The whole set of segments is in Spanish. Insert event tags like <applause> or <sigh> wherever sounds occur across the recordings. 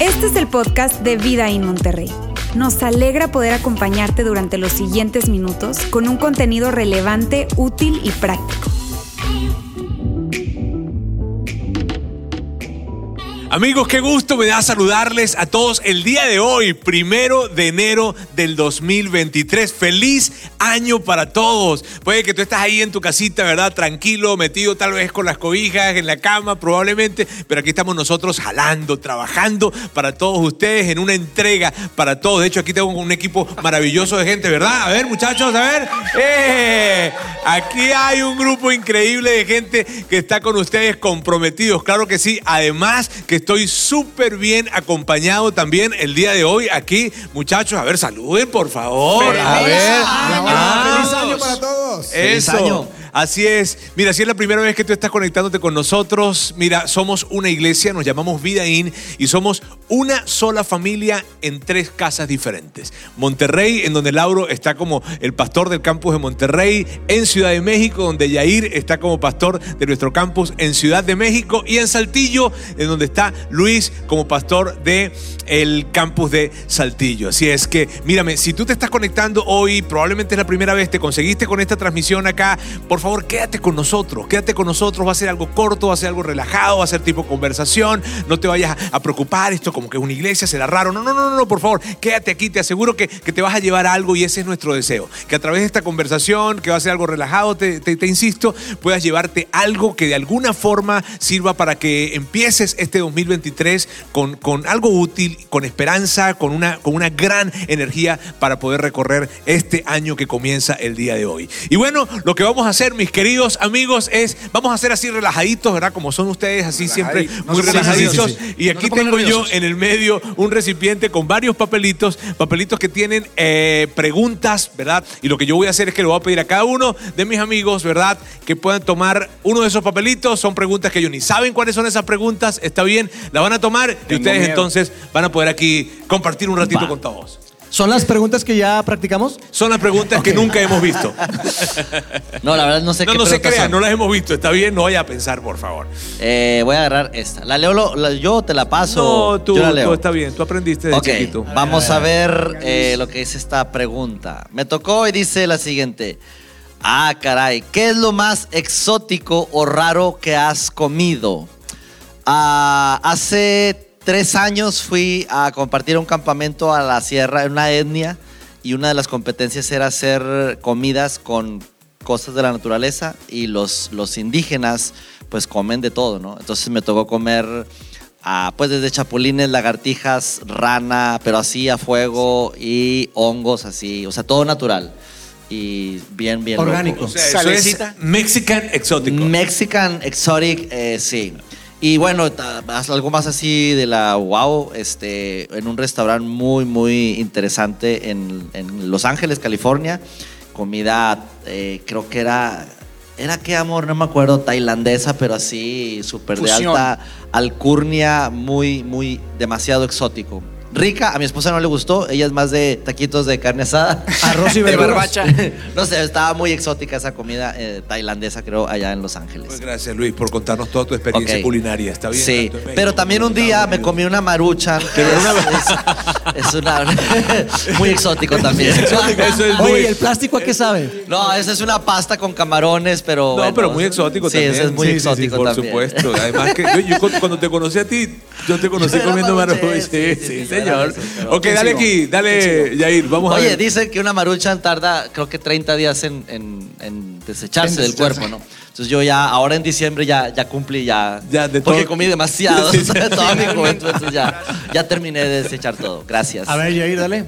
Este es el podcast de Vida en Monterrey. Nos alegra poder acompañarte durante los siguientes minutos con un contenido relevante, útil y práctico. Amigos, qué gusto me da saludarles a todos el día de hoy, primero de enero del 2023. Feliz año para todos. Puede que tú estás ahí en tu casita, ¿verdad? Tranquilo, metido tal vez con las cobijas en la cama, probablemente, pero aquí estamos nosotros jalando, trabajando para todos ustedes en una entrega para todos. De hecho, aquí tengo un equipo maravilloso de gente, ¿verdad? A ver, muchachos, a ver. ¡Eh! Aquí hay un grupo increíble de gente que está con ustedes comprometidos, claro que sí. Además, que estoy súper bien acompañado también el día de hoy aquí. Muchachos, a ver, saluden, por favor. a ver. ¡Feliz año para todos! Eso. Así es. Mira, si es la primera vez que tú estás conectándote con nosotros, mira, somos una iglesia, nos llamamos Vida In y somos una sola familia en tres casas diferentes. Monterrey, en donde Lauro está como el pastor del campus de Monterrey, en Ciudad de México, donde Yair está como pastor de nuestro campus en Ciudad de México y en Saltillo, en donde está Luis como pastor de el campus de Saltillo. Así es que, mírame, si tú te estás conectando hoy, probablemente es la primera vez, te conseguiste con esta transmisión acá, por favor, quédate con nosotros, quédate con nosotros, va a ser algo corto, va a ser algo relajado, va a ser tipo conversación, no te vayas a preocupar, esto como que es una iglesia, será raro, no, no, no, no, por favor, quédate aquí, te aseguro que, que te vas a llevar algo y ese es nuestro deseo, que a través de esta conversación, que va a ser algo relajado, te, te, te insisto, puedas llevarte algo que de alguna forma sirva para que empieces este 2023 con, con algo útil, con esperanza, con una, con una gran energía para poder recorrer este año que comienza el día de hoy. Y bueno, lo que vamos a hacer, mis queridos amigos, es, vamos a hacer así relajaditos, ¿verdad? Como son ustedes, así siempre muy relajaditos. Y aquí tengo yo en el medio un recipiente con varios papelitos, papelitos que tienen eh, preguntas, ¿verdad? Y lo que yo voy a hacer es que le voy a pedir a cada uno de mis amigos, ¿verdad? Que puedan tomar uno de esos papelitos. Son preguntas que ellos ni saben cuáles son esas preguntas. Está bien, la van a tomar y ustedes entonces van a poder aquí compartir un ratito Va. con todos. ¿Son las preguntas que ya practicamos? Son las preguntas que nunca hemos visto. <laughs> No, la verdad no sé No, qué no se preguntas crean, no las hemos visto. Está bien, no vaya a pensar, por favor. Eh, voy a agarrar esta. La leo, lo- la- yo te la paso. No, tú, yo la leo. tú está bien. Tú aprendiste de Ok, chiquito. vamos a ver eh, lo que dice esta pregunta. Me tocó y dice la siguiente. Ah, caray, ¿qué es lo más exótico o raro que has comido? Ah, hace tres años fui a compartir un campamento a la sierra, en una etnia, y una de las competencias era hacer comidas con cosas de la naturaleza y los, los indígenas pues comen de todo, ¿no? Entonces me tocó comer ah, pues desde chapulines, lagartijas, rana, pero así a fuego y hongos así, o sea, todo natural y bien, bien loco. Orgánico. O sea, eso es. Mexican exótico. Mexican Exotic, eh, sí. Y bueno, algo más así de la wow, este, en un restaurante muy, muy interesante en, en Los Ángeles, California. Comida, eh, creo que era, era qué amor, no me acuerdo, tailandesa, pero así, súper de alta alcurnia, muy, muy, demasiado exótico. Rica, a mi esposa no le gustó, ella es más de taquitos de carne asada. <laughs> Arroz y De verduras. barbacha. <laughs> no sé, estaba muy exótica esa comida eh, tailandesa, creo, allá en Los Ángeles. Pues gracias, Luis, por contarnos toda tu experiencia culinaria. Está bien. Sí, México pero también un día me comí una maruchan, <laughs> que es, es una muy exótico también. Eso es muy. Oye, ¿y el plástico a qué sabe? No, esa es una pasta con camarones, pero No, bueno, pero muy exótico sí, también. ese es muy Sí, sí, sí, exótico por también. supuesto. Además que yo, yo cu- cuando te conocí a ti, yo te conocí Yo comiendo. Sí, sí, sí, sí, sí, señor. Ok, dale aquí, dale, Yair, vamos a Oye, ver. dice que una maruchan tarda, creo que 30 días en, en- en desecharse En del desecharse. cuerpo, ¿no? Entonces yo ya, ahora en diciembre ya, ya cumplí ya. Ya, de porque todo- comí demasiado, <laughs> Sí, <laughs> sí. toda mi juventud, entonces ya, ya terminé de desechar todo. Gracias. A ver, Jair, dale.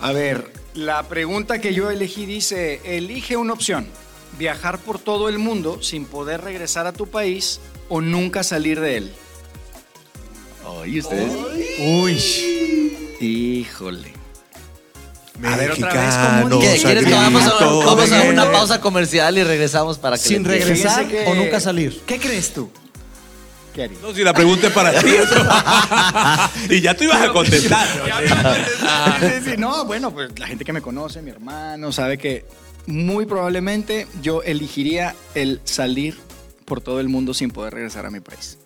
A ver, la pregunta que yo elegí dice, elige una opción, viajar por todo el mundo sin poder regresar a tu país o nunca salir de él. Oye, ustedes. Uy. Híjole. A ver, otra vez, ¿cómo ¿Qué, dice? ¿Quieres que vamos a, vamos una pausa comercial y regresamos para que Sin le regresar que- o nunca salir. ¿Qué crees tú? ¿Qué harías? No, si la pregunta es para ti. <laughs> <laughs> y ya tú ibas a contestar. <laughs> Sí. No, bueno, pues la gente que me conoce, mi hermano, sabe que muy probablemente yo elegiría el salir por todo el mundo sin poder regresar a mi país.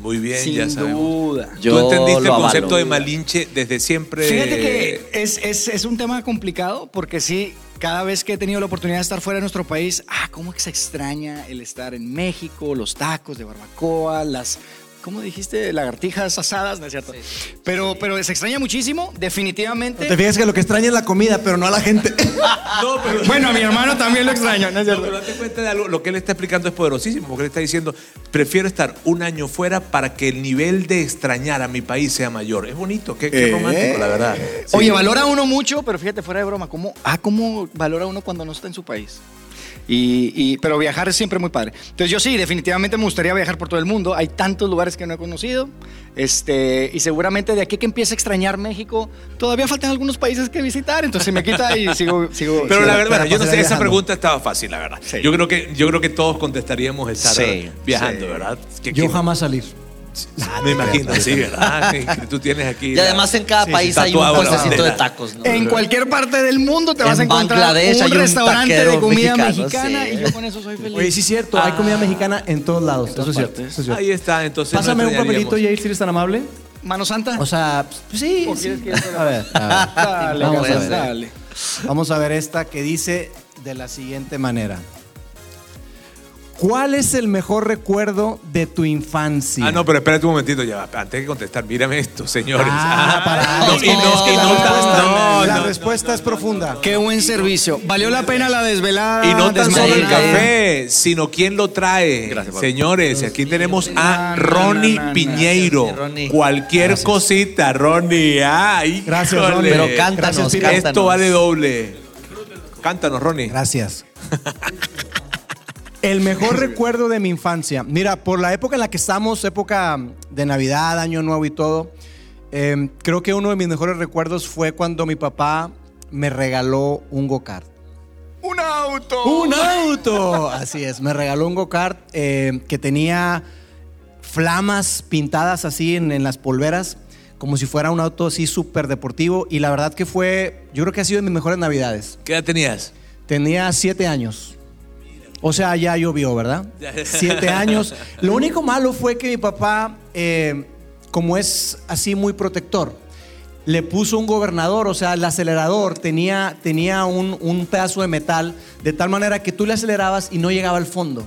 Muy bien, sin ya sabemos. duda. Yo Tú entendiste el concepto de Malinche desde siempre. Fíjate que es, es- es un tema complicado porque sí, cada vez que he tenido la oportunidad de estar fuera de nuestro país, ah, cómo que se extraña el estar en México, los tacos de barbacoa, las, ¿cómo dijiste? Lagartijas asadas, ¿no es cierto? Pero, pero se extraña muchísimo, definitivamente. Te fijas que lo que extraña es la comida, pero no a la gente. <laughs> No, pero, Bueno, a mi hermano también lo extraño, ¿no es no, cierto? pero date cuenta de algo. Lo que él está explicando es poderosísimo. Porque él está diciendo: prefiero estar un año fuera para que el nivel de extrañar a mi país sea mayor. Es bonito, qué, qué Eh. romántico, la verdad. Sí. Oye, valora uno mucho, pero fíjate, fuera de broma, ¿cómo, ah, ¿cómo valora uno cuando no está en su país? Y, y- pero viajar es siempre muy padre. Entonces yo sí, definitivamente me gustaría viajar por todo el mundo. Hay tantos lugares que no he conocido. Este, y seguramente de aquí que empiece a extrañar México, todavía faltan algunos países que visitar. Entonces se me quita y <laughs> sigo... sigo Pero sigo- la verdad, yo no sé, esa pregunta estaba fácil, la verdad. Sí. Yo, creo que, yo creo que todos contestaríamos estar Sí, viajando, sí. ¿verdad? Yo jamás salir. Ah, me imagino, sí, ¿verdad? Que- tú tienes aquí. Y además en cada sí, país hay un puestecito de tacos, ¿no? En cualquier parte del mundo te vas a En encontrar Bangladesh un hay un restaurante de comida mexicano, mexicana sí. y yo con eso soy feliz. Oye, sí es cierto, hay comida mexicana en todos lados. Eso es cierto. partes. eso es cierto. Ahí está, entonces. no Pásame un papelito, Yair, si eres tan amable. Mano Santa. O sea, pues sí. ¿O sí. quieres que yo te la- A ver, a ver. Dale, Vamos a ver. dale. Vamos a ver esta que dice de la siguiente manera. ¿Cuál es el mejor recuerdo de tu infancia? Ah, no, pero espérate un momentito ya. Antes de contestar, mírame esto, señores. Ah, para. No, es y que- no, no, respuesta, no, la no. respuesta es profunda. Qué buen servicio. Valió la pena la desvelada. Y no tan solo el café, sino quién lo trae. Gracias. Señores, aquí tenemos a Ronnie no, no, Piñeiro. gracias, Ronnie. Cualquier cosita, Ronnie. Ay, Gracias. Ronnie. Pero cántanos, cántanos. Esto vale doble. Cántanos, Ronnie. Gracias. <laughs> El mejor recuerdo de mi infancia. Mira, por la época en la que estamos, época de Navidad, Año Nuevo y todo, eh, creo que uno de mis mejores recuerdos fue cuando mi papá me regaló un go-kart. Un auto. ¡Un auto! Así es, me regaló un go-kart eh, que tenía flamas pintadas así en, en las polveras, como si fuera un auto así súper deportivo. Y la verdad que fue, yo creo que ha sido de mis mejores navidades. ¿Qué edad tenías? Tenía siete años. O sea, ya llovió, ¿verdad? Siete años. Lo único malo fue que mi papá, eh, como es así muy protector, le puso un gobernador, o sea, el acelerador tenía, tenía un, un pedazo de metal, de tal manera que tú le acelerabas y no llegaba al fondo.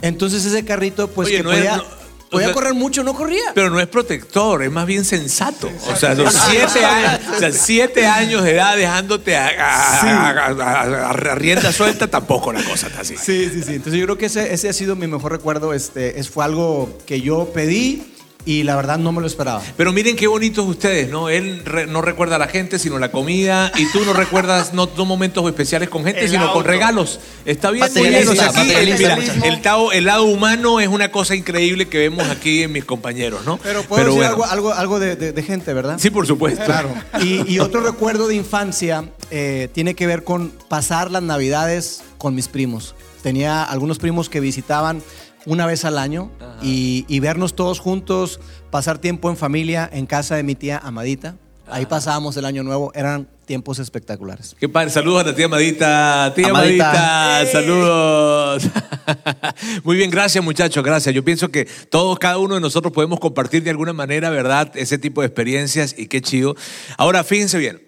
Entonces ese carrito, pues Oye, que no podía, no- podía sea- correr mucho, no corría. Pero no es protector, es más bien sensato. O sea, los siete años, o sea, siete años de edad dejándote a, a- a- a- a- a rienda suelta, tampoco la cosa está así. Sí, sí, sí. Entonces yo creo que ese, ese ha sido mi mejor recuerdo. Este, es, fue algo que yo pedí y la verdad no me lo esperaba. Pero miren qué bonitos ustedes, ¿no? Él re- no recuerda a la gente, sino la comida. Y tú no recuerdas no, no momentos especiales con gente, El sino con auto. regalos. Está bien, muy bien. O sea, aquí, el, mira, el, tao- el lado humano es una cosa increíble que vemos aquí en mis compañeros, ¿no? Pero puedo decir bueno. algo, algo, algo de, de- de gente, ¿verdad? Sí, por supuesto. Claro. <laughs> Y, y otro recuerdo de infancia eh, tiene que ver con pasar las navidades con mis primos. Tenía algunos primos que visitaban una vez al año y, y vernos todos juntos, pasar tiempo en familia en casa de mi tía Amadita. Ahí pasábamos el año nuevo, eran tiempos espectaculares. Qué padre. Saludos a la tía Amadita. Tía Amadita. Amadita, saludos. <laughs> Muy bien, gracias muchachos, gracias. Yo pienso que todos, cada uno de nosotros podemos compartir de alguna manera, ¿verdad? Ese tipo de experiencias y qué chido. Ahora, fíjense bien.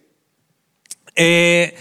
Eh,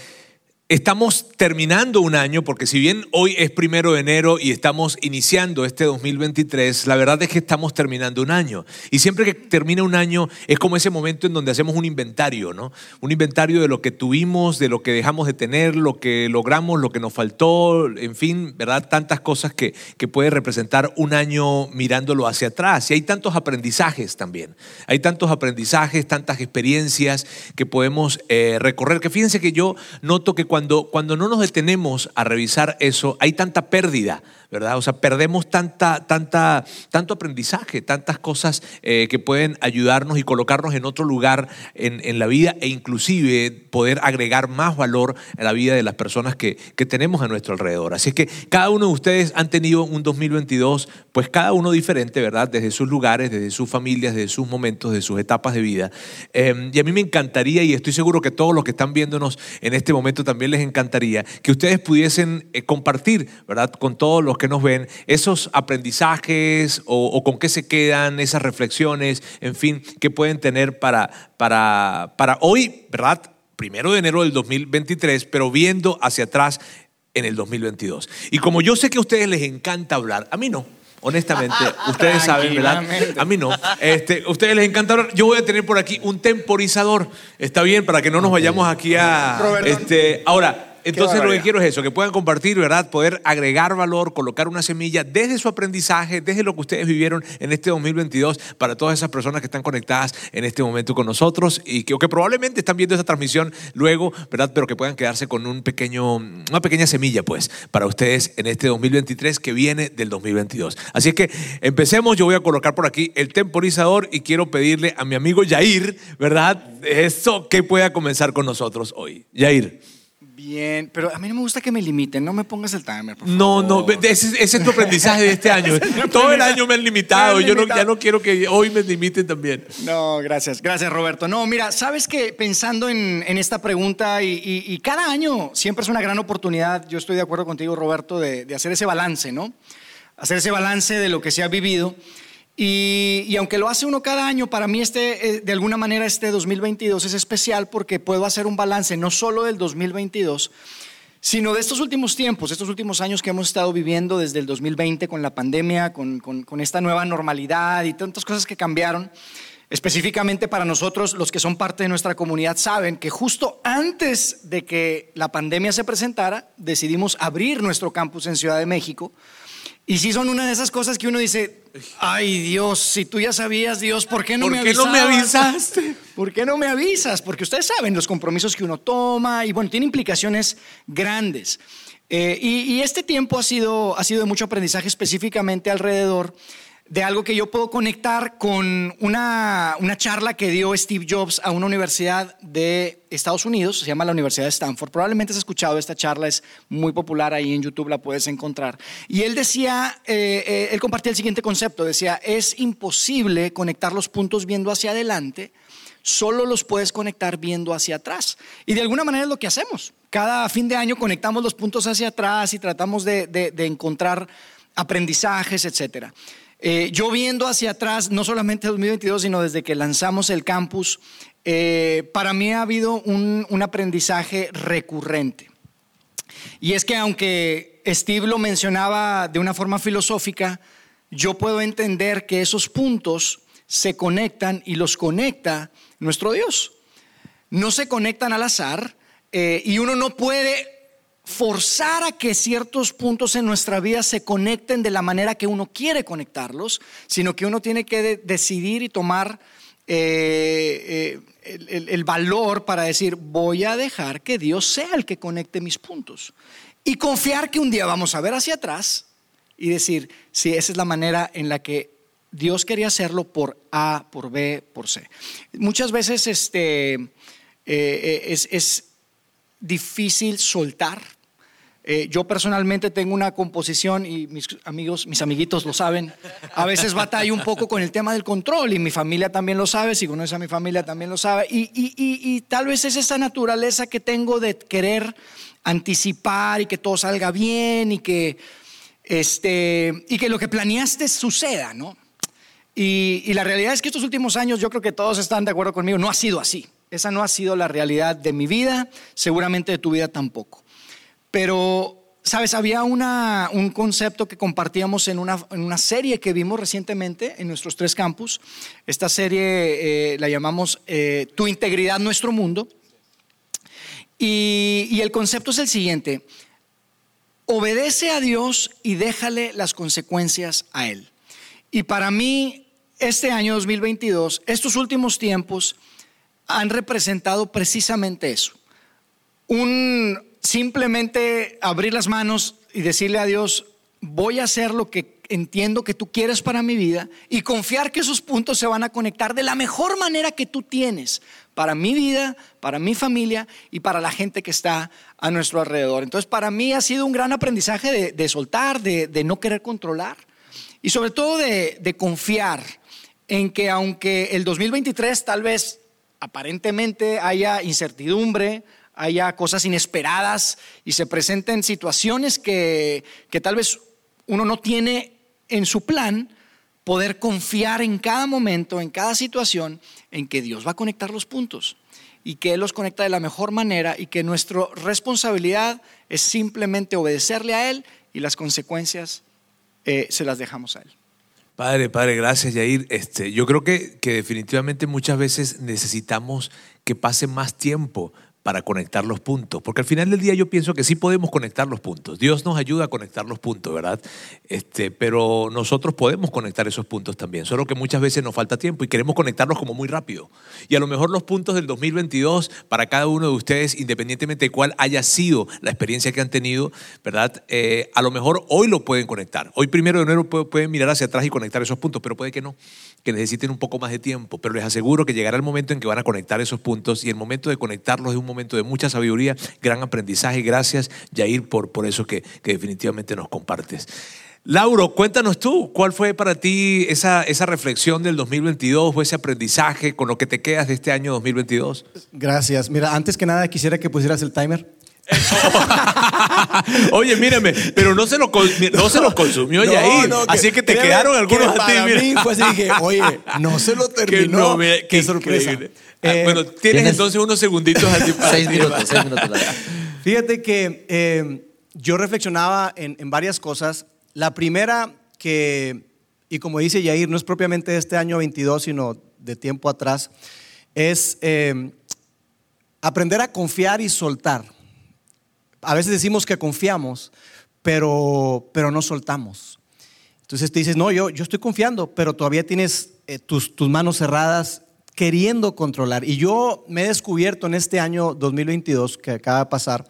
Estamos terminando un año, porque si bien hoy es primero de enero y estamos iniciando este 2023, la verdad es que estamos terminando un año. Y siempre que termina un año es como ese momento en donde hacemos un inventario, ¿no? Un inventario de lo que tuvimos, de lo que dejamos de tener, lo que logramos, lo que nos faltó, en fin, ¿verdad? Tantas cosas que, que puede representar un año mirándolo hacia atrás. Y hay tantos aprendizajes también. Hay tantos aprendizajes, tantas experiencias que podemos eh, recorrer. Que fíjense que yo noto que cuando, cuando no nos detenemos a revisar eso, hay tanta pérdida, ¿verdad? O sea, perdemos tanta, tanta, tanto aprendizaje, tantas cosas eh, que pueden ayudarnos y colocarnos en otro lugar en, en la vida e inclusive poder agregar más valor a la vida de las personas que, que tenemos a nuestro alrededor. Así es que cada uno de ustedes han tenido un 2022, pues cada uno diferente, ¿verdad? Desde sus lugares, desde sus familias, desde sus momentos, de sus etapas de vida. Eh, y a mí me encantaría, y estoy seguro que todos los que están viéndonos en este momento también también les encantaría que ustedes pudiesen eh, compartir, ¿verdad? Con todos los que nos ven, esos aprendizajes o, con qué se quedan, esas reflexiones, en fin, que pueden tener para, para, para hoy, ¿verdad? Primero de enero del 2023, pero viendo hacia atrás en el 2022. Y como yo sé que a ustedes les encanta hablar, a mí no. Honestamente, <laughs> ustedes saben, ¿verdad? A mí no. Este, ustedes les encanta hablar. Yo voy a tener por aquí un temporizador. Está bien, para que no nos vayamos aquí a. Este, ahora, entonces lo que quiero es eso, que puedan compartir, ¿verdad? Poder agregar valor, colocar una semilla desde su aprendizaje, desde lo que ustedes vivieron en este 2022 para todas esas personas que están conectadas en este momento con nosotros y que, que probablemente están viendo esta transmisión luego, ¿verdad? Pero que puedan quedarse con un pequeño, una pequeña semilla, pues, para ustedes en este 2023 que viene del 2022. Así es que empecemos, yo voy a colocar por aquí el temporizador y quiero pedirle a mi amigo Yair, ¿verdad? Eso que pueda comenzar con nosotros hoy. Yair. Bien, pero a mí no me gusta que me limiten, no me pongas el timer, por No, no, ese, es tu aprendizaje de este <laughs> año. Todo el año me han limitado, yo ya no quiero que hoy me limiten también. No, gracias, gracias Roberto. No, mira, sabes que pensando en, esta pregunta y, cada año siempre es una gran oportunidad, yo estoy de acuerdo contigo Roberto, de, de hacer ese balance, ¿no? Hacer ese balance de lo que se ha vivido. Y, aunque lo hace uno cada año, para mí este, eh, de alguna manera este 2022 es especial porque puedo hacer un balance no solo del 2022, sino de estos últimos tiempos, estos últimos años que hemos estado viviendo desde el 2020 con la pandemia, con, con esta nueva normalidad y tantas cosas que cambiaron. Específicamente para nosotros, los que son parte de nuestra comunidad saben que justo antes de que la pandemia se presentara, decidimos abrir nuestro campus en Ciudad de México y sí son una de esas cosas que uno dice, ay Dios, si tú ya sabías, Dios, ¿por qué no me no me avisaste? ¿Por qué no me avisas? Porque ustedes saben los compromisos que uno toma y bueno, tiene implicaciones grandes. Eh, y, y, este tiempo ha sido, ha sido de mucho aprendizaje específicamente alrededor de algo que yo puedo conectar con una, una, charla que dio Steve Jobs a una universidad de Estados Unidos, se llama la Universidad de Stanford. Probablemente has escuchado esta charla, es muy popular ahí en YouTube, la puedes encontrar. Y él decía, eh, eh, él compartía el siguiente concepto, decía, es imposible conectar los puntos viendo hacia adelante, solo los puedes conectar viendo hacia atrás. Y de alguna manera es lo que hacemos. Cada fin de año conectamos los puntos hacia atrás y tratamos de, de, de encontrar aprendizajes, etcétera. Eh, yo viendo hacia atrás, no solamente 2022, sino desde que lanzamos el campus, eh, para mí ha habido un, aprendizaje recurrente. Y es que aunque Steve lo mencionaba de una forma filosófica, yo puedo entender que esos puntos se conectan y los conecta nuestro Dios. No se conectan al azar eh, y uno no puede forzar a que ciertos puntos en nuestra vida se conecten de la manera que uno quiere conectarlos, sino que uno tiene que decidir y tomar eh, eh, el, valor para decir, voy a dejar que Dios sea el que conecte mis puntos. Y confiar que un día vamos a ver hacia atrás y decir, si esa es la manera en la que Dios quería hacerlo por A, por B, por C. Muchas veces este, eh, es, es difícil soltar eh, yo personalmente tengo una composición y mis amigos, mis amiguitos lo saben. A veces batallo un poco con el tema del control y mi familia también lo sabe. Si conoces a mi familia también lo sabe. Y, tal vez es esa naturaleza que tengo de querer anticipar y que todo salga bien y que, este, y que lo que planeaste suceda, ¿no? Y, y la realidad es que estos últimos años, yo creo que todos están de acuerdo conmigo, no ha sido así. Esa no ha sido la realidad de mi vida, seguramente de tu vida tampoco. Pero, ¿sabes? Había un concepto que compartíamos en una, serie que vimos recientemente en nuestros tres campus. Esta serie eh, la llamamos eh, Tu integridad, nuestro mundo. Y, y el concepto es el siguiente. Obedece a Dios y déjale las consecuencias a Él. Y para mí, este año 2022, estos últimos tiempos han representado precisamente eso. Un, simplemente abrir las manos y decirle a Dios, voy a hacer lo que entiendo que tú quieres para mi vida y confiar que esos puntos se van a conectar de la mejor manera que tú tienes para mi vida, para mi familia y para la gente que está a nuestro alrededor. Entonces, para mí ha sido un gran aprendizaje de, soltar, de, no querer controlar y sobre todo de, confiar en que aunque el 2023 tal vez aparentemente haya incertidumbre, haya cosas inesperadas y se presenten situaciones que, que tal vez uno no tiene en su plan, poder confiar en cada momento, en cada situación, en que Dios va a conectar los puntos y que Él los conecta de la mejor manera y que nuestra responsabilidad es simplemente obedecerle a Él y las consecuencias eh, se las dejamos a Él. Padre, padre, gracias, Yair. Este, yo creo que, que definitivamente muchas veces necesitamos que pase más tiempo para conectar los puntos. Porque al final del día yo pienso que sí podemos conectar los puntos. Dios nos ayuda a conectar los puntos, ¿verdad? Este, pero nosotros podemos conectar esos puntos también. Solo que muchas veces nos falta tiempo y queremos conectarlos como muy rápido. Y a lo mejor los puntos del 2022 para cada uno de ustedes, independientemente de cuál haya sido la experiencia que han tenido, ¿verdad? Eh, a lo mejor hoy lo pueden conectar. Hoy primero de enero pueden mirar hacia atrás y conectar esos puntos, pero puede que no, que necesiten un poco más de tiempo. Pero les aseguro que llegará el momento en que van a conectar esos puntos y el momento de conectarlos es un momento de mucha sabiduría, gran aprendizaje. Gracias, Jair, por, por eso que, definitivamente nos compartes. Lauro, cuéntanos tú, ¿cuál fue para ti esa, esa reflexión del 2022 o ese aprendizaje con lo que te quedas de este año 2022? Gracias. Mira, antes que nada quisiera que pusieras el timer. <laughs> Oye, mírame, pero no se lo, no se lo consumió Yair. así que te quedaron algunos a ti. Mira. Fue así, dije, oye, no se lo <laughs> terminó. Qué, sorpresa. Ah, eh, bueno, tienes, entonces unos segunditos así para seis minutos, seis minutos. <laughs> Fíjate que eh, yo reflexionaba en, en, varias cosas. La primera que, y como dice Yair, no es propiamente de este año 22, sino de tiempo atrás, es eh, aprender a confiar y soltar. A veces decimos que confiamos, pero, pero no soltamos. Entonces te dices, no, yo, yo estoy confiando, pero todavía tienes tus, tus manos cerradas queriendo controlar. Y yo me he descubierto en este año 2022 que acaba de pasar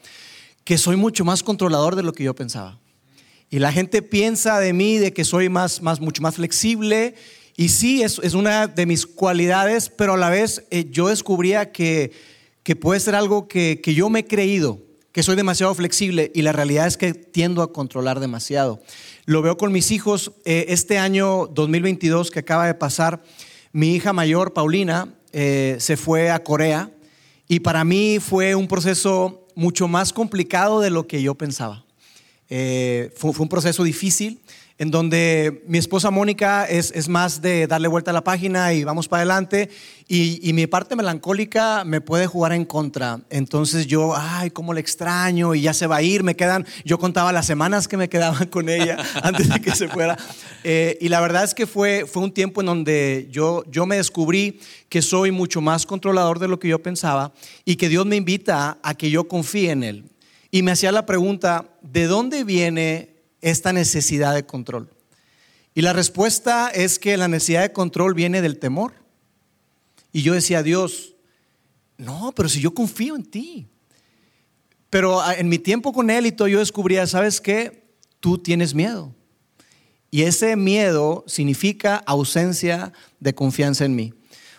que soy mucho más controlador de lo que yo pensaba. Y la gente piensa de mí de que soy más, más, mucho más flexible. Y sí, es, es una de mis cualidades, pero a la vez eh, yo descubría que, que puede ser algo que, que yo me he creído, que soy demasiado flexible y la realidad es que tiendo a controlar demasiado. Lo veo con mis hijos eh, este año 2022 que acaba de pasar. Mi hija mayor, Paulina, eh, se fue a Corea y para mí fue un proceso mucho más complicado de lo que yo pensaba. Eh, fue, un proceso difícil en donde mi esposa Mónica es, es, más de darle vuelta a la página y vamos para adelante, y, y, mi parte melancólica me puede jugar en contra. Entonces yo, ay, cómo le extraño, y ya se va a ir, me quedan, yo contaba las semanas que me quedaban <laughs> con ella <laughs> antes de que se fuera. Eh, y la verdad es que fue, fue un tiempo en donde yo, yo me descubrí que soy mucho más controlador de lo que yo pensaba y que Dios me invita a que yo confíe en Él. Y me hacía la pregunta, ¿de dónde viene esta necesidad de control? Y la respuesta es que la necesidad de control viene del temor. Y yo decía, Dios, no, pero si yo confío en ti. Pero ah, en mi tiempo con él y todo, yo descubría, ¿sabes qué? Tú tienes miedo. Y ese miedo significa ausencia de confianza en mí.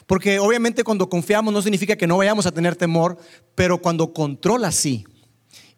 Porque obviamente cuando confiamos no significa que no vayamos a tener temor, pero cuando controla sí.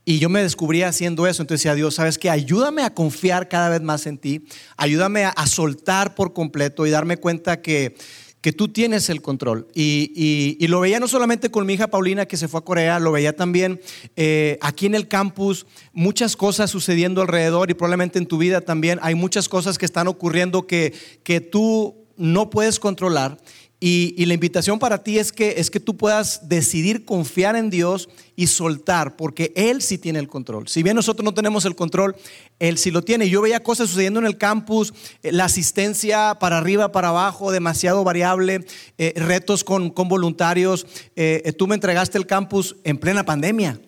Y yo me descubrí haciendo eso. Entonces decía, Dios, ¿sabes qué? Ayúdame a confiar cada vez más en ti. Ayúdame a, soltar por completo y darme cuenta que, que tú tienes el control. Y, y, lo veía no solamente con mi hija Paulina que se fue a Corea, lo veía también eh, aquí en el campus, muchas cosas sucediendo alrededor y probablemente en tu vida también hay muchas cosas que están ocurriendo que, que tú no puedes controlar y, la invitación para ti es que, es que tú puedas decidir confiar en Dios y soltar, porque Él sí tiene el control. Si bien nosotros no tenemos el control, Él sí lo tiene. Yo veía cosas sucediendo en el campus, eh, la asistencia para arriba, para abajo, demasiado variable, eh, retos con, con voluntarios. Eh, tú me entregaste el campus en plena pandemia.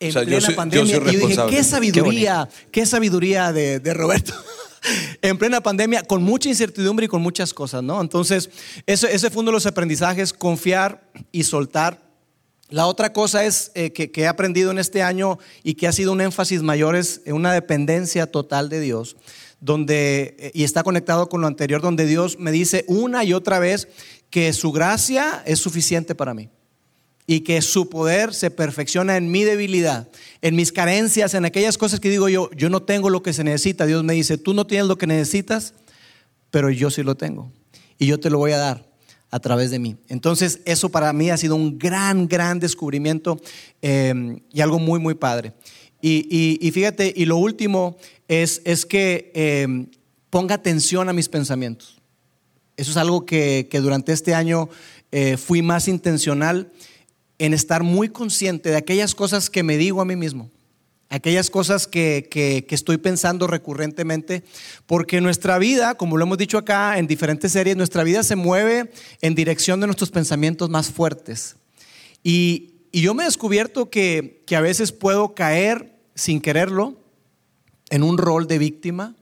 En plena pandemia. y yo dije, qué sabiduría, qué, sabiduría de, de Roberto. <laughs> <laughs> en plena pandemia, con mucha incertidumbre y con muchas cosas, ¿no? Entonces, ese, ese fue uno de los aprendizajes, confiar y soltar. La otra cosa es eh, que, he aprendido en este año y que ha sido un énfasis mayor es una dependencia total de Dios, donde, eh, y está conectado con lo anterior, donde Dios me dice una y otra vez que su gracia es suficiente para mí y que su poder se perfecciona en mi debilidad, en mis carencias, en aquellas cosas que digo yo, yo no tengo lo que se necesita. Dios me dice, tú no tienes lo que necesitas, pero yo sí lo tengo y yo te lo voy a dar. a través de mí. Entonces, eso para mí ha sido un gran, gran descubrimiento eh, y algo muy, muy padre. Y, fíjate, y lo último es, es que eh, ponga atención a mis pensamientos. Eso es algo que, durante este año eh, fui más intencional en estar muy consciente de aquellas cosas que me digo a mí mismo aquellas cosas que, que, estoy pensando recurrentemente, porque nuestra vida, como lo hemos dicho acá en diferentes series, nuestra vida se mueve en dirección de nuestros pensamientos más fuertes. Y, y yo me he descubierto que, que a veces puedo caer sin quererlo en un rol de víctima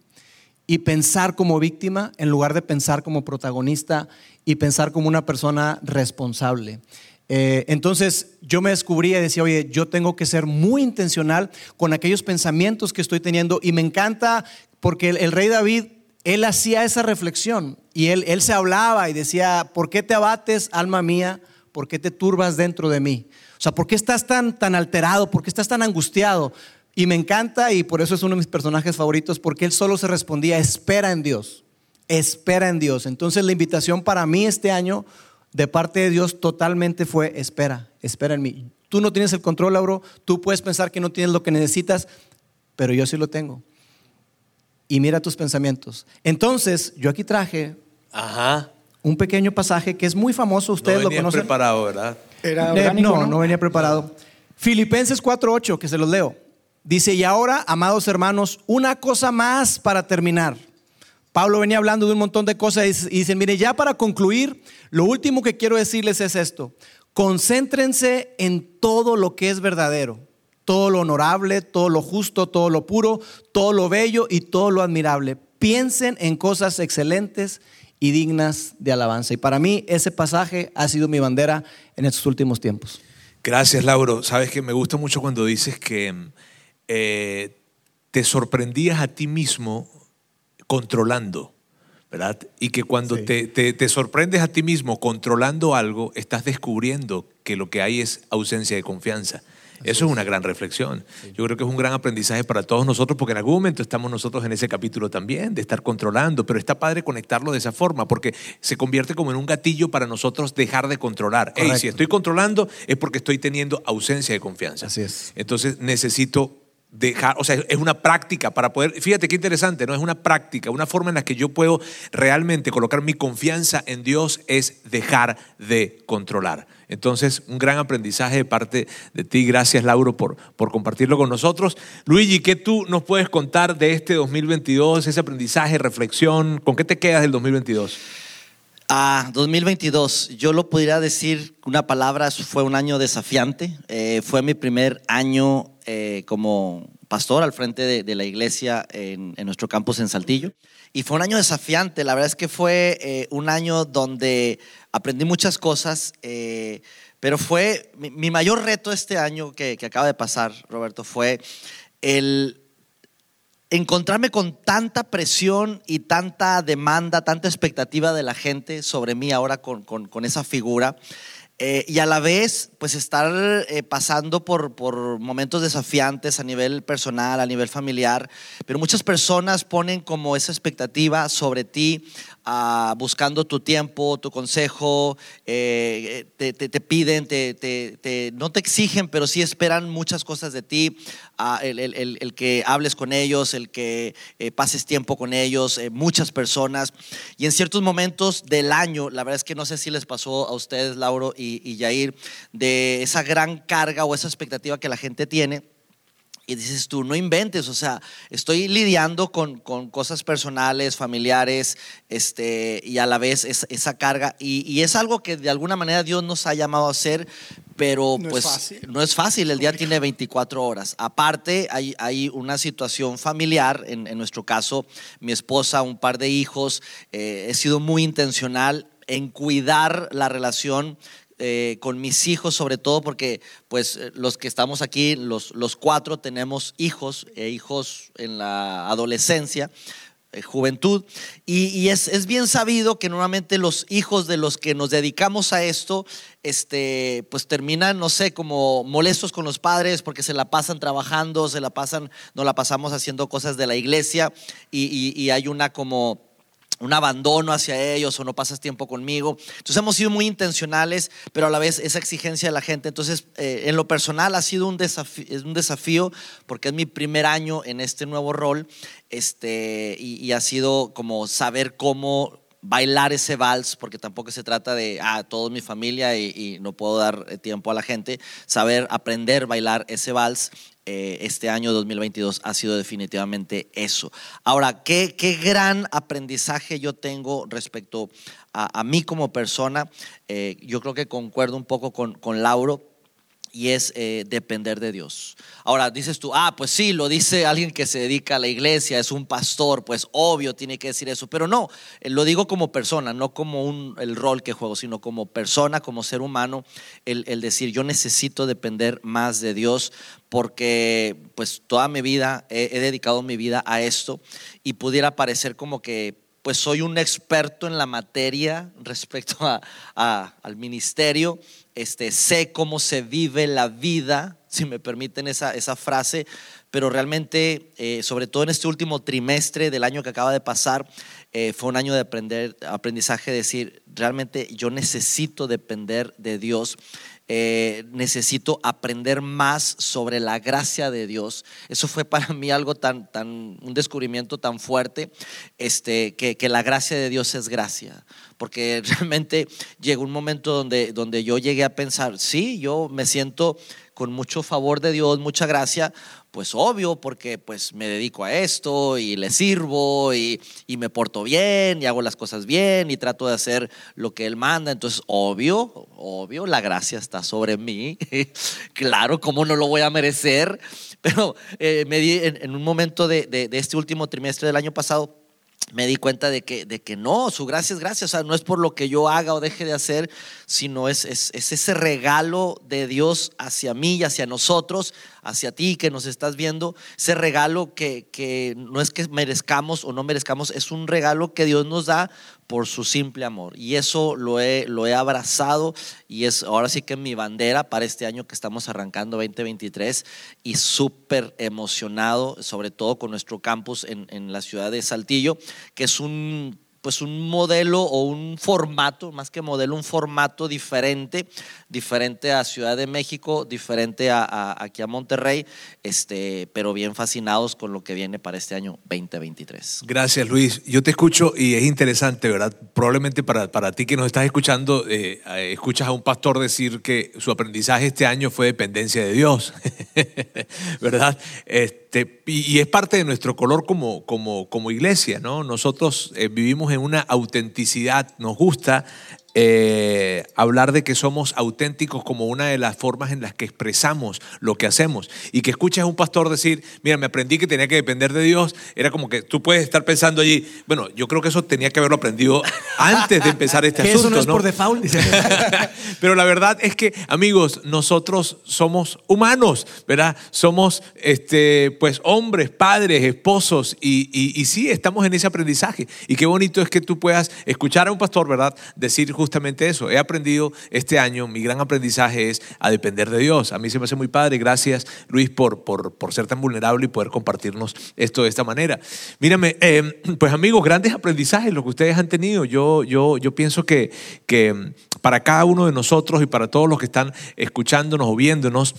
y pensar como víctima en lugar de pensar como protagonista y pensar como una persona responsable. Eh, entonces yo me descubrí y decía, oye, yo tengo que ser muy intencional con aquellos pensamientos que estoy teniendo y me encanta porque el, rey David, él hacía esa reflexión y él, él se hablaba y decía, ¿por qué te abates, alma mía? ¿Por qué te turbas dentro de mí? O sea, ¿por qué estás tan, tan alterado? ¿Por qué estás tan angustiado? Y me encanta y por eso es uno de mis personajes favoritos, porque él solo se respondía, espera en Dios, espera en Dios. Entonces la invitación para mí este año de parte de Dios totalmente fue, espera, espera en mí. Tú no tienes el control, Lauro, tú puedes pensar que no tienes lo que necesitas, pero yo sí lo tengo. Y mira tus pensamientos. Entonces, yo aquí traje un pequeño pasaje que es muy famoso, ustedes no lo conocen. preparado, ¿verdad? Era eh, no, no, venía preparado. Filipenses 4:8, que se los leo. Dice, "Y ahora, amados hermanos, una cosa más para terminar." Pablo venía hablando de un montón de cosas y dice, mire, ya para concluir, lo último que quiero decirles es esto. Concéntrense en todo lo que es verdadero, todo lo honorable, todo lo justo, todo lo puro, todo lo bello y todo lo admirable. Piensen en cosas excelentes y dignas de alabanza. Y para mí ese pasaje ha sido mi bandera en estos últimos tiempos. Gracias, Lauro. Sabes que me gusta mucho cuando dices que eh, te sorprendías a ti mismo controlando, ¿verdad? Y que cuando te, sorprendes a ti mismo controlando algo, estás descubriendo que lo que hay es ausencia de confianza. Eso es una gran reflexión. Yo creo que es un gran aprendizaje para todos nosotros porque en algún momento estamos nosotros en ese capítulo también, de estar controlando, pero está padre conectarlo de esa forma porque se convierte como en un gatillo para nosotros dejar de controlar. Hey, si estoy controlando es porque estoy teniendo ausencia de confianza. Así es. Entonces necesito dejar, o sea, es una práctica para poder, fíjate qué interesante, ¿no? Es una práctica, una forma en la que yo puedo realmente colocar mi confianza en Dios es dejar de controlar. Entonces, un gran aprendizaje de parte de ti. Gracias, Lauro, por, por compartirlo con nosotros. Luigi, ¿qué tú nos puedes contar de este 2022, ese aprendizaje, reflexión? ¿Con qué te quedas del 2022? Ah, 2022, yo lo podría decir una palabra, fue un año desafiante. Eh, fue mi primer año eh, como pastor al frente de, la iglesia en, nuestro campus en Saltillo. Y fue un año desafiante, la verdad es que fue eh, un año donde aprendí muchas cosas, eh, pero fue mi, mayor reto este año que, que acaba de pasar, Roberto, fue el encontrarme con tanta presión y tanta demanda, tanta expectativa de la gente sobre mí ahora con, con, esa figura. Eh, y a la vez, pues estar eh, pasando por, por, momentos desafiantes a nivel personal, a nivel familiar, pero muchas personas ponen como esa expectativa sobre ti, ah, buscando tu tiempo, tu consejo, eh, te, te, piden, te, no te exigen, pero sí esperan muchas cosas de ti, ah, el, el, el, que hables con ellos, el que pases tiempo con ellos, muchas personas. Y en ciertos momentos del año, la verdad es que no sé si les pasó a ustedes, Lauro, y y, de esa gran carga o esa expectativa que la gente tiene. Y dices tú, no inventes, o sea, estoy lidiando con, con cosas personales, familiares, este, y a la vez esa carga. Y, es algo que de alguna manera Dios nos ha llamado a hacer, pero pues no es fácil, el día tiene 24 horas. Aparte, hay, hay una situación familiar, en, en, nuestro caso, mi esposa, un par de hijos, eh, he sido muy intencional en cuidar la relación eh, con mis hijos, sobre todo porque pues eh, los que estamos aquí, los, los cuatro tenemos hijos, e hijos en la adolescencia, juventud, y, es, es, bien sabido que normalmente los hijos de los que nos dedicamos a esto, este, pues terminan, no sé, como molestos con los padres porque se la pasan trabajando, se la pasan, no la pasamos haciendo cosas de la iglesia y, y hay una como un abandono hacia ellos o no pasas tiempo conmigo. Entonces hemos sido muy intencionales, pero a la vez esa exigencia de la gente. Entonces, eh, en lo personal ha sido un desafío, un desafío porque es mi primer año en este nuevo rol este, y, ha sido como saber cómo bailar ese vals, porque tampoco se trata de, ah, toda mi familia y, y, no puedo dar eh, tiempo a la gente, saber aprender bailar ese vals eh, este año 2022 ha sido definitivamente eso. Ahora, ¿qué, qué gran aprendizaje yo tengo respecto a, mí como persona? Eh, yo creo que concuerdo un poco con, con Lauro y es eh, depender de Dios. Ahora dices tú, ah, pues sí, lo dice alguien que se dedica a la iglesia, es un pastor, pues obvio tiene que decir eso, pero no, eh, lo digo como persona, no como un, el rol que juego, sino como persona, como ser humano, el, el decir, yo necesito depender más de Dios porque pues toda mi vida he, he dedicado mi vida a esto y pudiera parecer como que pues soy un experto en la materia respecto a, al ministerio, este, sé cómo se vive la vida, si me permiten esa, esa frase, pero realmente, eh, sobre todo en este último trimestre del año que acaba de pasar, eh, fue un año de aprender, aprendizaje, decir, realmente yo necesito depender de Dios eh, necesito aprender más sobre la gracia de Dios. Eso fue para mí algo tan, tan, un descubrimiento tan fuerte, este, que, que la gracia de Dios es gracia. Porque <laughs> realmente llegó un momento donde, donde yo llegué a pensar, sí, yo me siento con mucho favor de Dios, mucha gracia, pues obvio, porque pues me dedico a esto y le sirvo y, y, me porto bien y hago las cosas bien y trato de hacer lo que Él manda. Entonces, obvio, obvio, la gracia está sobre mí. <laughs> claro, ¿cómo no lo voy a merecer? <laughs> Pero eh, me di en, un momento de, de, de este último trimestre del año pasado, me di cuenta de que, de que no, su gracia es gracia, o sea, no es por lo que yo haga o deje de hacer, sino es, es, es, ese regalo de Dios hacia mí y hacia nosotros, hacia ti que nos estás viendo, ese regalo que, que no es que merezcamos o no merezcamos, es un regalo que Dios nos da por su simple amor. Y eso lo he, lo he abrazado y es ahora sí que mi bandera para este año que estamos arrancando 2023 y súper emocionado, sobre todo con nuestro campus en, en la ciudad de Saltillo, que es un pues un modelo o un formato, más que modelo, un formato diferente, diferente a Ciudad de México, diferente a, aquí a Monterrey, este, pero bien fascinados con lo que viene para este año 2023. Gracias Luis, yo te escucho y es interesante, ¿verdad? Probablemente para, para ti que nos estás escuchando, eh, eh, escuchas a un pastor decir que su aprendizaje este año fue dependencia de Dios, <laughs> ¿verdad? Este, y, es parte de nuestro color como, como, como iglesia, ¿no? Nosotros eh, vivimos en una autenticidad, nos gusta eh, hablar de que somos auténticos como una de las formas en las que expresamos lo que hacemos. Y que escuches a un pastor decir, mira, me aprendí que tenía que depender de Dios, era como que tú puedes estar pensando allí, bueno, yo creo que eso tenía que haberlo aprendido antes de empezar este <laughs> asunto. Eso no es por default. <laughs> Pero la verdad es que, amigos, nosotros somos humanos, ¿verdad? Somos este, pues hombres, padres, esposos, y, y, y sí, estamos en ese aprendizaje. Y qué bonito es que tú puedas escuchar a un pastor, ¿verdad? Decir justamente eso. He aprendido este año, mi gran aprendizaje es a depender de Dios. A mí se me hace muy padre. Gracias, Luis, por, por, por ser tan vulnerable y poder compartirnos esto de esta manera. Mírame, eh, pues amigos, grandes aprendizajes lo que ustedes han tenido. Yo, yo, yo pienso que, que para cada uno de nosotros y para todos los que están escuchándonos o viéndonos,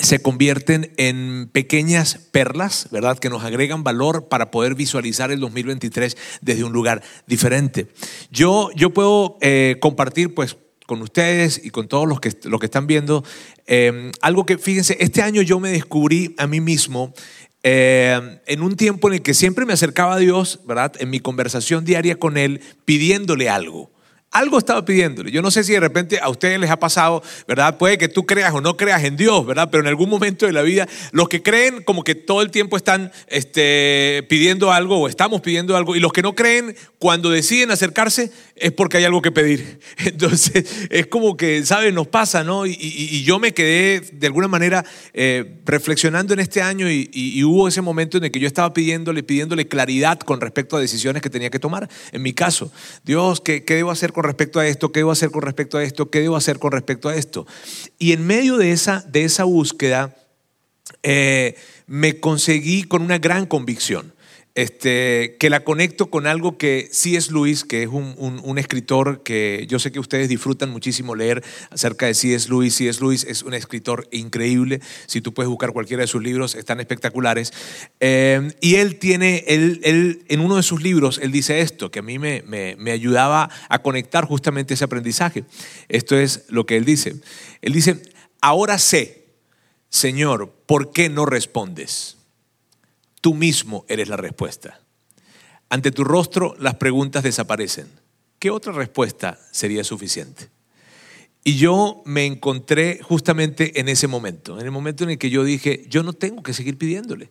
se convierten en pequeñas perlas, ¿verdad? Que nos agregan valor para poder visualizar el 2023 desde un lugar diferente. Yo, yo puedo eh, compartir, pues, con ustedes y con todos los que, que están viendo, eh, algo que, fíjense, este año yo me descubrí a mí mismo eh, en un tiempo en el que siempre me acercaba a Dios, ¿verdad? En mi conversación diaria con Él, pidiéndole algo. Algo estaba pidiéndole. Yo no sé si de repente a ustedes les ha pasado, ¿verdad? Puede que tú creas o no creas en Dios, ¿verdad? Pero en algún momento de la vida, los que creen como que todo el tiempo están este, pidiendo algo o estamos pidiendo algo, y los que no creen, cuando deciden acercarse, es porque hay algo que pedir. <laughs> Entonces, es como que, ¿sabes? Nos pasa, ¿no? Y, yo me quedé de alguna manera eh, reflexionando en este año y, hubo ese momento en el que yo estaba pidiéndole, pidiéndole claridad con respecto a decisiones que tenía que tomar. En mi caso, Dios, ¿qué, debo hacer con respecto a esto? ¿Qué debo hacer con respecto a esto? ¿Qué debo hacer con respecto a esto? Y en medio de esa, de esa búsqueda, eh, me conseguí con una gran convicción. Este, que la conecto con algo que sí es Luis, que es un, un, escritor que yo sé que ustedes disfrutan muchísimo leer acerca de C.S. Lewis. C.S. Lewis es un escritor increíble. Si tú puedes buscar cualquiera de sus libros, están espectaculares. Eh, y él tiene, él, él, en uno de sus libros, él dice esto, que a mí me, me ayudaba a conectar justamente ese aprendizaje. Esto es lo que él dice. Él dice, ahora sé, Señor, ¿por qué no respondes? Tú mismo eres la respuesta. Ante tu rostro las preguntas desaparecen. ¿Qué otra respuesta sería suficiente? Y yo me encontré justamente en ese momento, en el momento en el que yo dije, yo no tengo que seguir pidiéndole.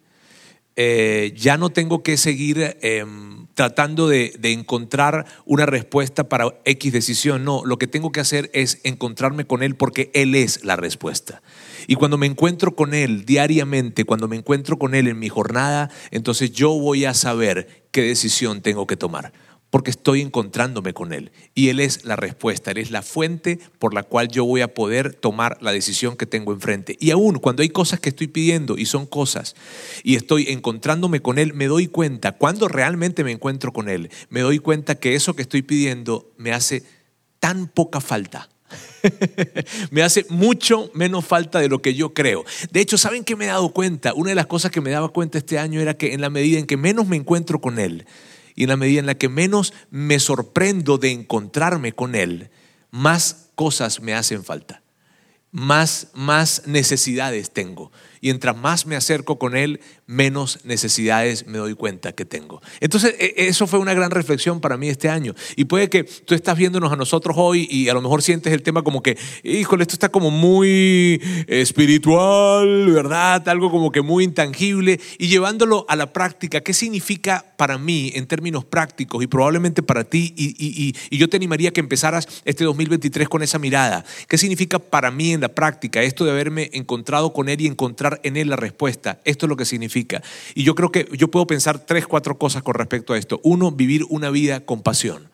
Eh, ya no tengo que seguir em, tratando de, de, encontrar una respuesta para X decisión. No, lo que tengo que hacer es encontrarme con Él porque Él es la respuesta. Y cuando me encuentro con Él diariamente, cuando me encuentro con Él en mi jornada, entonces yo voy a saber qué decisión tengo que tomar porque estoy encontrándome con Él. Y Él es la respuesta, Él es la fuente por la cual yo voy a poder tomar la decisión que tengo enfrente. Y aún cuando hay cosas que estoy pidiendo y son cosas, y estoy encontrándome con Él, me doy cuenta, cuando realmente me encuentro con Él, me doy cuenta que eso que estoy pidiendo me hace tan poca falta. <laughs> me hace mucho menos falta de lo que yo creo. De hecho, ¿saben qué me he dado cuenta? Una de las cosas que me daba cuenta este año era que en la medida en que menos me encuentro con Él, y en la medida en la que menos me sorprendo de encontrarme con Él, más cosas me hacen falta, más, más necesidades tengo y entre más me acerco con Él, menos necesidades me doy cuenta que tengo. Entonces, e, eso fue una gran reflexión para mí este año. Y puede que tú estás viéndonos a nosotros hoy y a lo mejor sientes el tema como que, híjole, esto está como muy espiritual, ¿verdad? Algo como que muy intangible. Y llevándolo a la práctica, ¿qué significa para mí en términos prácticos y probablemente para ti? Y, y yo te animaría a que empezaras este 2023 con esa mirada. ¿Qué significa para mí en la práctica esto de haberme encontrado con Él y encontrar en Él la respuesta. Esto es lo que significa. Y yo creo que yo puedo pensar tres, cuatro cosas con respecto a esto. Uno, vivir una vida con pasión.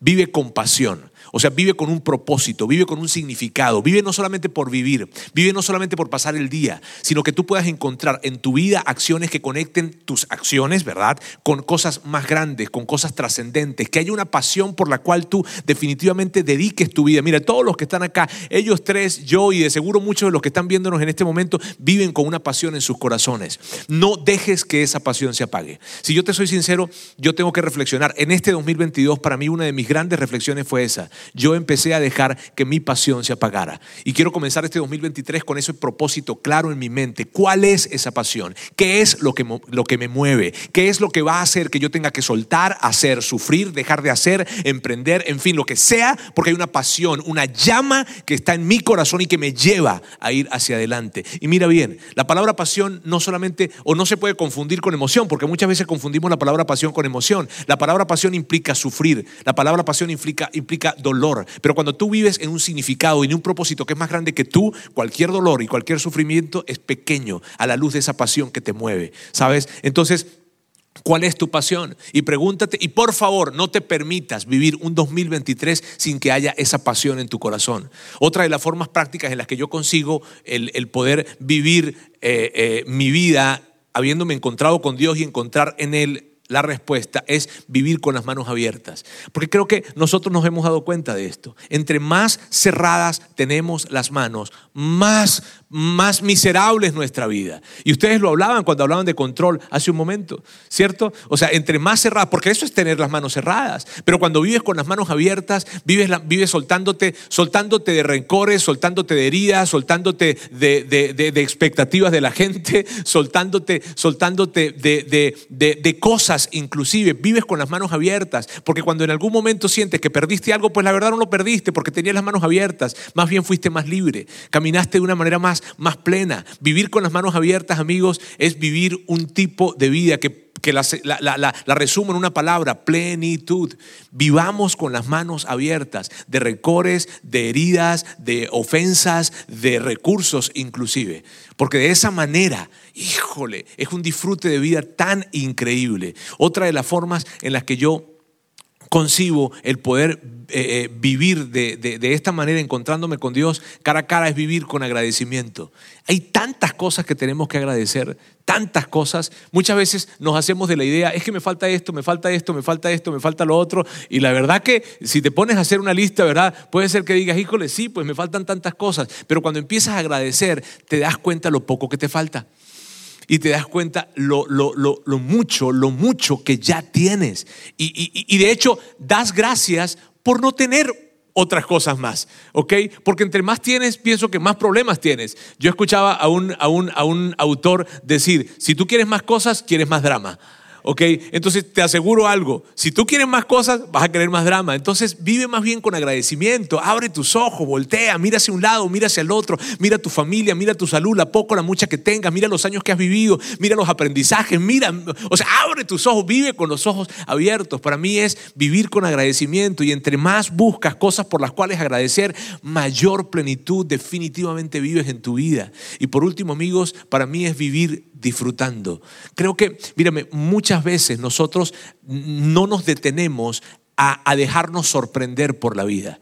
Vive con pasión. O sea, vive con un propósito, vive con un significado, vive no solamente por vivir, vive no solamente por pasar el día, sino que tú puedas encontrar en tu vida acciones que conecten tus acciones, ¿verdad? Con cosas más grandes, con cosas trascendentes, que haya una pasión por la cual tú definitivamente dediques tu vida. Mira, todos los que están acá, ellos tres, yo y de seguro muchos de los que están viéndonos en este momento, viven con una pasión en sus corazones. No dejes que esa pasión se apague. Si yo te soy sincero, yo tengo que reflexionar. En este 2022, para mí una de mis grandes reflexiones fue esa yo empecé a dejar que mi pasión se apagara. Y quiero comenzar este 2023 con ese propósito claro en mi mente. ¿Cuál es esa pasión? ¿Qué es lo que, lo que me mueve? ¿Qué es lo que va a hacer que yo tenga que soltar, hacer, sufrir, dejar de hacer, emprender, en fin, lo que sea? Porque hay una pasión, una llama que está en mi corazón y que me lleva a ir hacia adelante. Y mira bien, la palabra pasión no solamente, o no se puede confundir con emoción, porque muchas veces confundimos la palabra pasión con emoción. La palabra pasión implica sufrir, la palabra pasión implica, implica dolor. Pero cuando tú vives en un significado y en un propósito que es más grande que tú, cualquier dolor y cualquier sufrimiento es pequeño a la luz de esa pasión que te mueve. ¿Sabes? Entonces, ¿Cuál es tu pasión? Y pregúntate, y por favor, no te permitas vivir un 2023 sin que haya esa pasión en tu corazón. Otra de las formas prácticas en las que yo consigo el, poder vivir eh, eh, mi vida habiéndome encontrado con Dios y encontrar en Él la respuesta es vivir con las manos abiertas. Porque creo que nosotros nos hemos dado cuenta de esto. Entre más cerradas tenemos las manos, más más miserable es nuestra vida. Y ustedes lo hablaban cuando hablaban de control hace un momento, ¿cierto? O sea, entre más cerradas, porque eso es tener las manos cerradas, pero cuando vives con las manos abiertas, vives, vives soltándote, soltándote de rencores, soltándote de heridas, soltándote de, de, expectativas de la gente, <laughs> soltándote, soltándote de, cosas inclusive, vives con las manos abiertas, porque cuando en algún momento sientes que perdiste algo, pues la verdad no lo perdiste porque tenías las manos abiertas, más bien fuiste más libre, caminaste de una manera más más, plena. Vivir con las manos abiertas, amigos, es vivir un tipo de vida que que la, la, resumo en una palabra, plenitud. Vivamos con las manos abiertas de recores, de heridas, de ofensas, de recursos inclusive. Porque de esa manera, híjole, es un disfrute de vida tan increíble. Otra de las formas en las que yo concibo el poder eh, eh, vivir de, de, esta manera, encontrándome con Dios cara a cara, es vivir con agradecimiento. Hay tantas cosas que tenemos que agradecer, tantas cosas. Muchas veces nos hacemos de la idea, es que me falta esto, me falta esto, me falta esto, me falta lo otro. Y la verdad que si te pones a hacer una lista, ¿verdad? Puede ser que digas, híjole, sí, pues me faltan tantas cosas. Pero cuando empiezas a agradecer, te das cuenta lo poco que te falta y te das cuenta lo, lo, lo, mucho, lo mucho que ya tienes. Y, y, de hecho, das gracias por no tener otras cosas más, ¿ok? Porque entre más tienes, pienso que más problemas tienes. Yo escuchaba a un, a un, a un autor decir, si tú quieres más cosas, quieres más drama. ¿Ok? Entonces te aseguro algo, si tú quieres más cosas, vas a querer más drama. Entonces vive más bien con agradecimiento, abre tus ojos, voltea, mira hacia un lado, mira hacia el otro, mira tu familia, mira tu salud, la poco, la mucha que tengas, mira los años que has vivido, mira los aprendizajes, mira, o sea, abre tus ojos, vive con los ojos abiertos. Para mí es vivir con agradecimiento y entre más buscas cosas por las cuales agradecer, mayor plenitud definitivamente vives en tu vida. Y por último, amigos, para mí es vivir disfrutando. Creo que, mírame, muchas veces nosotros no nos detenemos a, a dejarnos sorprender por la vida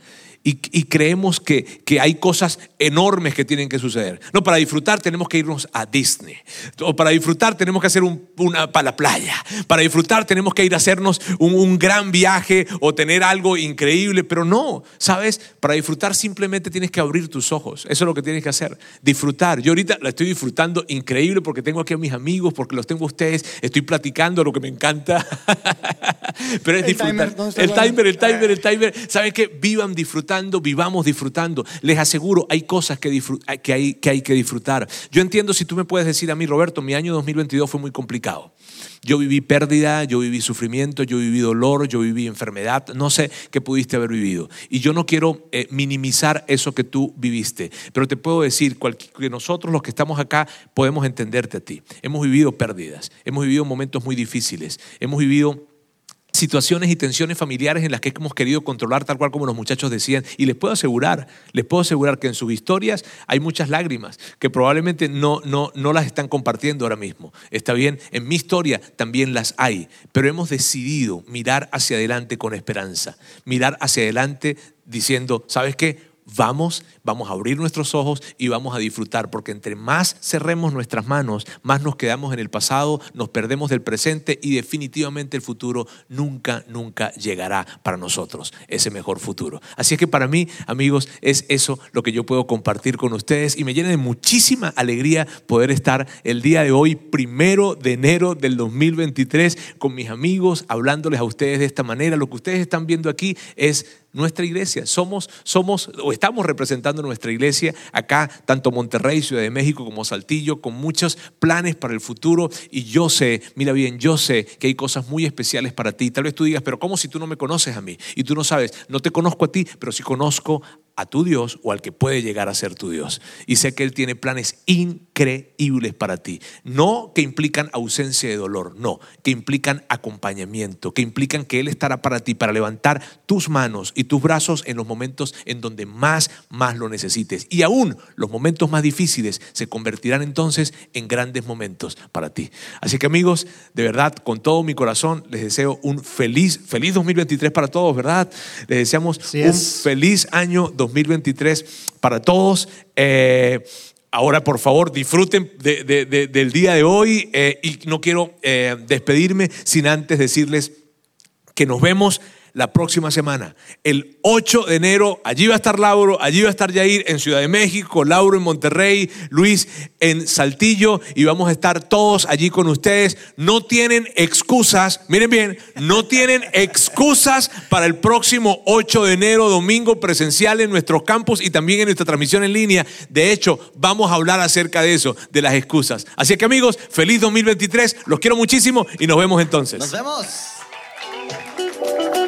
y, creemos que, que, hay cosas enormes que tienen que suceder. No, para disfrutar tenemos que irnos a Disney. O para disfrutar tenemos que hacer una para la playa. Para disfrutar tenemos que ir a hacernos un, un, gran viaje o tener algo increíble. Pero no, ¿sabes? Para disfrutar simplemente tienes que abrir tus ojos. Eso es lo que tienes que hacer. Disfrutar. Yo ahorita la estoy disfrutando increíble porque tengo aquí a mis amigos, porque los tengo a ustedes. Estoy platicando lo que me encanta. <laughs> Pero es disfrutar. el timer, el timer, el timer. ¿Saben qué? Vivan vivamos disfrutando. Les aseguro, hay cosas que, que, hay, que hay que disfrutar. Yo entiendo si tú me puedes decir a mí, Roberto, mi año 2022 fue muy complicado. Yo viví pérdida, yo viví sufrimiento, yo viví dolor, yo viví enfermedad, no sé qué pudiste haber vivido. Y yo no quiero eh, minimizar eso que tú viviste, pero te puedo decir que nosotros los que estamos acá podemos entenderte a ti. Hemos vivido pérdidas, hemos vivido momentos muy difíciles, hemos vivido situaciones y tensiones familiares en las que hemos querido controlar, tal cual como los muchachos decían. Y les puedo asegurar, les puedo asegurar que en sus historias hay muchas lágrimas que probablemente no, no, no las están compartiendo ahora mismo. Está bien, en mi historia también las hay, pero hemos decidido mirar hacia adelante con esperanza, mirar hacia adelante diciendo, ¿sabes qué? Vamos, vamos a abrir nuestros ojos y vamos a disfrutar, porque entre más cerremos nuestras manos, más nos quedamos en el pasado, nos perdemos del presente y definitivamente el futuro nunca, nunca llegará para nosotros, ese mejor futuro. Así es que para mí, amigos, es eso lo que yo puedo compartir con ustedes y me llena de muchísima alegría poder estar el día de hoy, primero de enero del 2023, con mis amigos, hablándoles a ustedes de esta manera. Lo que ustedes están viendo aquí es nuestra iglesia. Somos, somos o estamos representando nuestra iglesia acá, tanto Monterrey, Ciudad de México como Saltillo, con muchos planes para el futuro. Y yo sé, mira bien, yo sé que hay cosas muy especiales para ti. Tal vez tú digas, pero ¿cómo si tú no me conoces a mí? Y tú no sabes, no te conozco a ti, pero sí conozco a tu Dios o al que puede llegar a ser tu Dios. Y sé que Él tiene planes increíbles para ti. No que implican ausencia de dolor, no, que implican acompañamiento, que implican que Él estará para ti, para levantar tus manos y tus brazos en los momentos en donde más, más lo necesites. Y aún los momentos más difíciles se convertirán entonces en grandes momentos para ti. Así que amigos, de verdad, con todo mi corazón, les deseo un feliz, feliz 2023 para todos, ¿verdad? Les deseamos un feliz año 2023 2023 para todos. Eh, ahora, por favor, disfruten del día de hoy eh, y no quiero eh, despedirme sin antes decirles que nos vemos la próxima semana. El 8 de enero, allí va a estar Lauro, allí va a estar Yair en Ciudad de México, Lauro en Monterrey, Luis en Saltillo y vamos a estar todos allí con ustedes. No tienen excusas, miren bien, no tienen excusas para el próximo 8 de enero, domingo presencial en nuestros campus y también en nuestra transmisión en línea. De hecho, vamos a hablar acerca de eso, de las excusas. Así que amigos, feliz 2023, los quiero muchísimo y nos vemos entonces. Nos vemos.